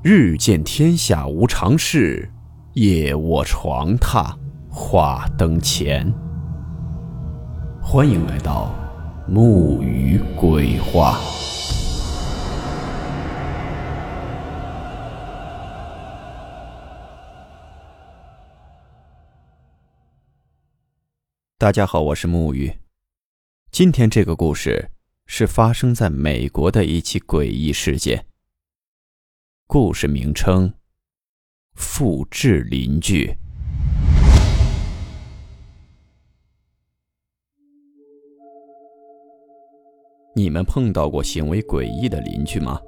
日见天下无常事，夜卧床榻话灯前。欢迎来到木鱼鬼话。大家好，我是木鱼。今天这个故事是发生在美国的一起诡异事件。故事名称：复制邻居。你们碰到过行为诡异的邻居吗？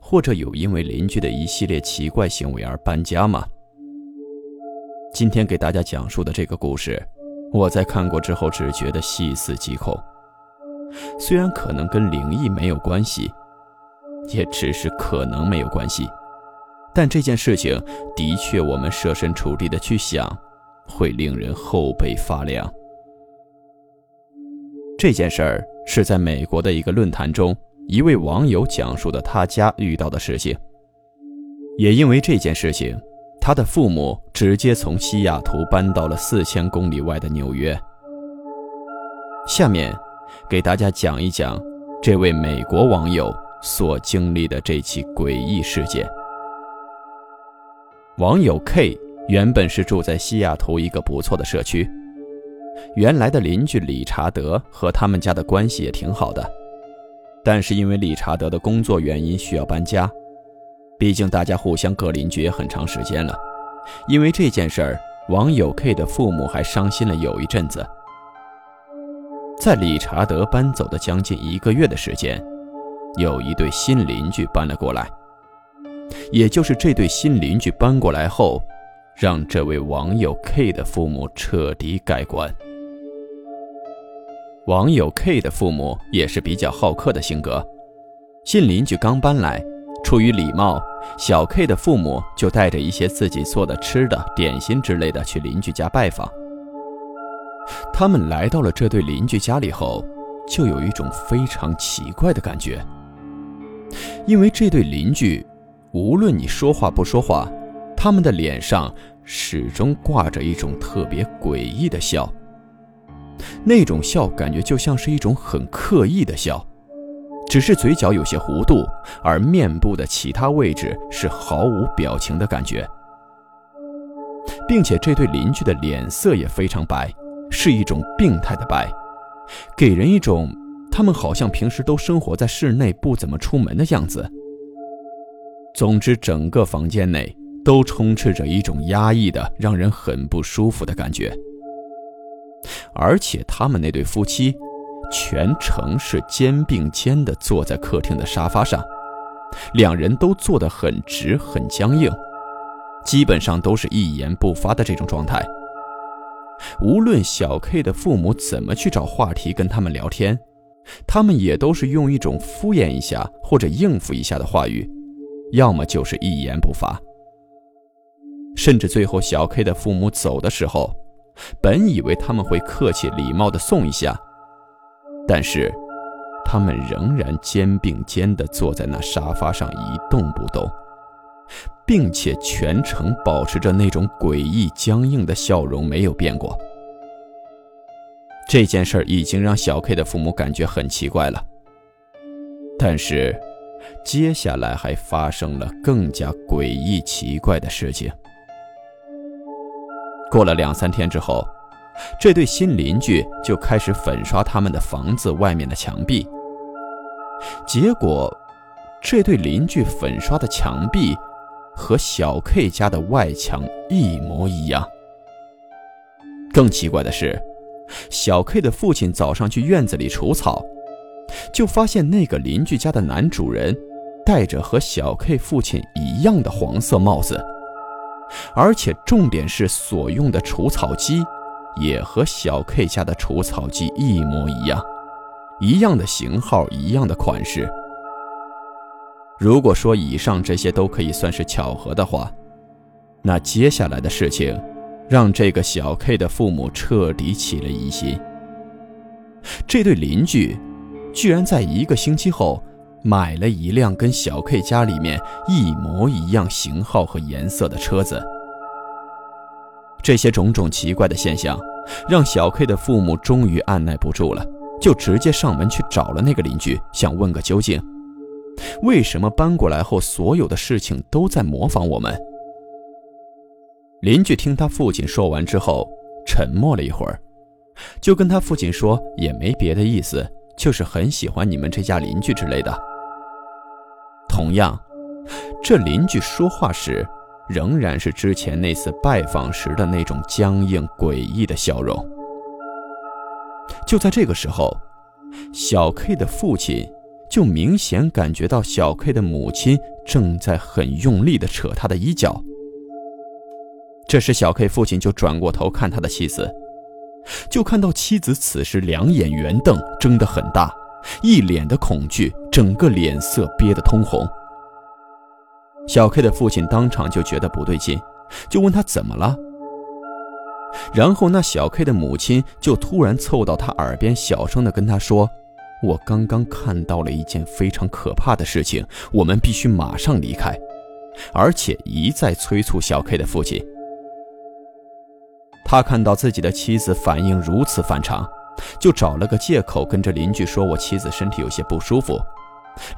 或者有因为邻居的一系列奇怪行为而搬家吗？今天给大家讲述的这个故事，我在看过之后只觉得细思极恐。虽然可能跟灵异没有关系。也只是可能没有关系，但这件事情的确，我们设身处地的去想，会令人后背发凉。这件事儿是在美国的一个论坛中，一位网友讲述的他家遇到的事情。也因为这件事情，他的父母直接从西雅图搬到了四千公里外的纽约。下面，给大家讲一讲这位美国网友。所经历的这起诡异事件。网友 K 原本是住在西雅图一个不错的社区，原来的邻居理查德和他们家的关系也挺好的，但是因为理查德的工作原因需要搬家，毕竟大家互相隔邻居也很长时间了。因为这件事儿，网友 K 的父母还伤心了有一阵子。在理查德搬走的将近一个月的时间。有一对新邻居搬了过来，也就是这对新邻居搬过来后，让这位网友 K 的父母彻底改观。网友 K 的父母也是比较好客的性格，新邻居刚搬来，出于礼貌，小 K 的父母就带着一些自己做的吃的、点心之类的去邻居家拜访。他们来到了这对邻居家里后，就有一种非常奇怪的感觉。因为这对邻居，无论你说话不说话，他们的脸上始终挂着一种特别诡异的笑。那种笑感觉就像是一种很刻意的笑，只是嘴角有些弧度，而面部的其他位置是毫无表情的感觉。并且这对邻居的脸色也非常白，是一种病态的白，给人一种。他们好像平时都生活在室内，不怎么出门的样子。总之，整个房间内都充斥着一种压抑的、让人很不舒服的感觉。而且，他们那对夫妻全程是肩并肩地坐在客厅的沙发上，两人都坐得很直、很僵硬，基本上都是一言不发的这种状态。无论小 K 的父母怎么去找话题跟他们聊天。他们也都是用一种敷衍一下或者应付一下的话语，要么就是一言不发。甚至最后小 K 的父母走的时候，本以为他们会客气礼貌的送一下，但是他们仍然肩并肩的坐在那沙发上一动不动，并且全程保持着那种诡异僵硬的笑容，没有变过。这件事已经让小 K 的父母感觉很奇怪了，但是接下来还发生了更加诡异奇怪的事情。过了两三天之后，这对新邻居就开始粉刷他们的房子外面的墙壁。结果，这对邻居粉刷的墙壁和小 K 家的外墙一模一样。更奇怪的是。小 K 的父亲早上去院子里除草，就发现那个邻居家的男主人戴着和小 K 父亲一样的黄色帽子，而且重点是所用的除草机也和小 K 家的除草机一模一样，一样的型号，一样的款式。如果说以上这些都可以算是巧合的话，那接下来的事情。让这个小 K 的父母彻底起了疑心。这对邻居，居然在一个星期后买了一辆跟小 K 家里面一模一样型号和颜色的车子。这些种种奇怪的现象，让小 K 的父母终于按耐不住了，就直接上门去找了那个邻居，想问个究竟。为什么搬过来后所有的事情都在模仿我们？邻居听他父亲说完之后，沉默了一会儿，就跟他父亲说，也没别的意思，就是很喜欢你们这家邻居之类的。同样，这邻居说话时，仍然是之前那次拜访时的那种僵硬诡异的笑容。就在这个时候，小 K 的父亲就明显感觉到小 K 的母亲正在很用力地扯他的衣角。这时，小 K 父亲就转过头看他的妻子，就看到妻子此时两眼圆瞪，睁得很大。一脸的恐惧，整个脸色憋得通红。小 K 的父亲当场就觉得不对劲，就问他怎么了。然后那小 K 的母亲就突然凑到他耳边，小声的跟他说：“我刚刚看到了一件非常可怕的事情，我们必须马上离开。”而且一再催促小 K 的父亲。他看到自己的妻子反应如此反常。就找了个借口跟着邻居说：“我妻子身体有些不舒服。”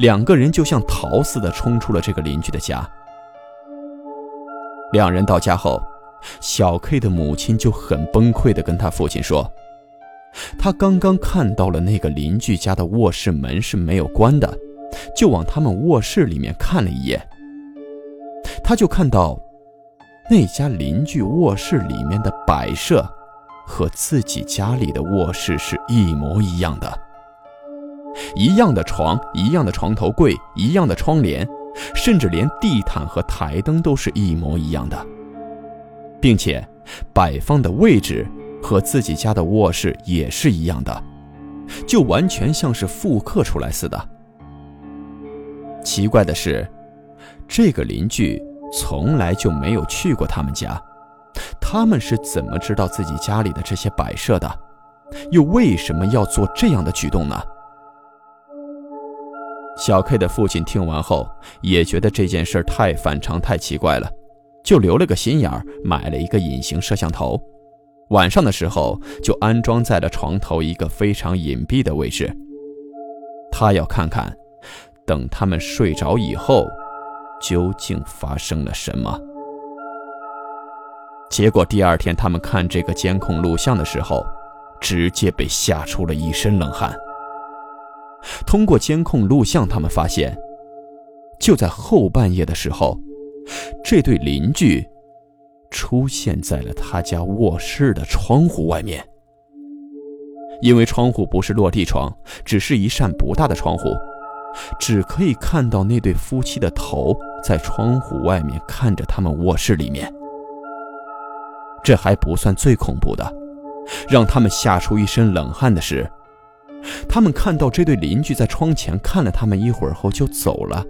两个人就像逃似的冲出了这个邻居的家。两人到家后，小 K 的母亲就很崩溃的跟他父亲说：“他刚刚看到了那个邻居家的卧室门是没有关的，就往他们卧室里面看了一眼，他就看到那家邻居卧室里面的摆设。”和自己家里的卧室是一模一样的，一样的床，一样的床头柜，一样的窗帘，甚至连地毯和台灯都是一模一样的，并且摆放的位置和自己家的卧室也是一样的，就完全像是复刻出来似的。奇怪的是，这个邻居从来就没有去过他们家。他们是怎么知道自己家里的这些摆设的？又为什么要做这样的举动呢？小 K 的父亲听完后也觉得这件事太反常、太奇怪了，就留了个心眼儿，买了一个隐形摄像头，晚上的时候就安装在了床头一个非常隐蔽的位置。他要看看，等他们睡着以后，究竟发生了什么。结果第二天，他们看这个监控录像的时候，直接被吓出了一身冷汗。通过监控录像，他们发现，就在后半夜的时候，这对邻居出现在了他家卧室的窗户外面。因为窗户不是落地窗，只是一扇不大的窗户，只可以看到那对夫妻的头在窗户外面看着他们卧室里面。这还不算最恐怖的，让他们吓出一身冷汗的是，他们看到这对邻居在窗前看了他们一会儿后就走了。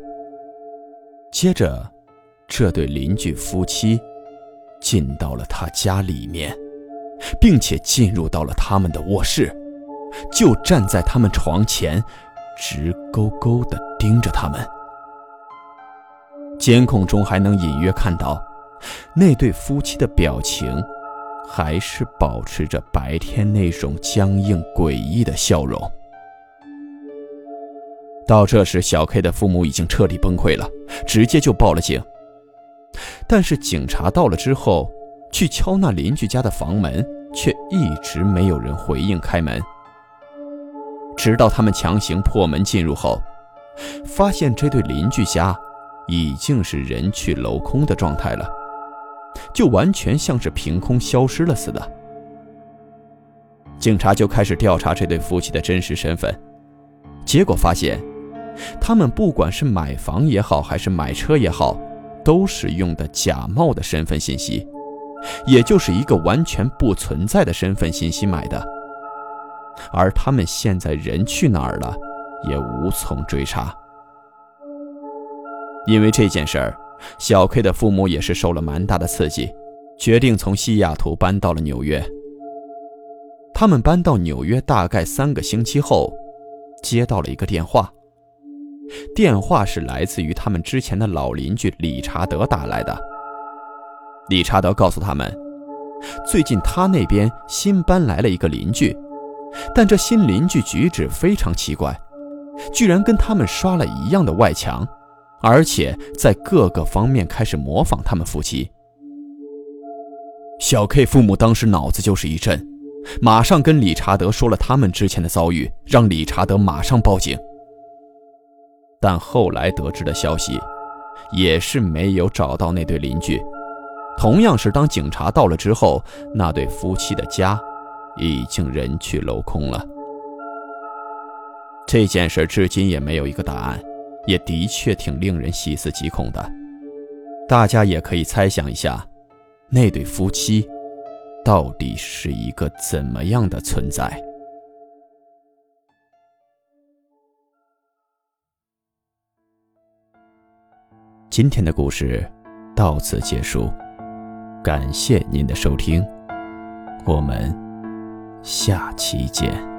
接着，这对邻居夫妻进到了他家里面，并且进入到了他们的卧室，就站在他们床前，直勾勾地盯着他们。监控中还能隐约看到。那对夫妻的表情，还是保持着白天那种僵硬诡异的笑容。到这时，小 K 的父母已经彻底崩溃了，直接就报了警。但是警察到了之后，去敲那邻居家的房门，却一直没有人回应开门。直到他们强行破门进入后，发现这对邻居家已经是人去楼空的状态了。就完全像是凭空消失了似的。警察就开始调查这对夫妻的真实身份，结果发现，他们不管是买房也好，还是买车也好，都是用的假冒的身份信息，也就是一个完全不存在的身份信息买的。而他们现在人去哪儿了，也无从追查。因为这件事儿。小 K 的父母也是受了蛮大的刺激，决定从西雅图搬到了纽约。他们搬到纽约大概三个星期后，接到了一个电话，电话是来自于他们之前的老邻居理查德打来的。理查德告诉他们，最近他那边新搬来了一个邻居，但这新邻居举止非常奇怪，居然跟他们刷了一样的外墙，而且在各个方面开始模仿他们夫妻。小 K 父母当时脑子就是一震，马上跟理查德说了他们之前的遭遇，让理查德马上报警。但后来得知的消息，也是没有找到那对邻居。同样是当警察到了之后，那对夫妻的家已经人去楼空了。这件事至今也没有一个答案，也的确挺令人细思极恐的。大家也可以猜想一下。那对夫妻到底是一个怎么样的存在？今天的故事到此结束，感谢您的收听，我们下期见。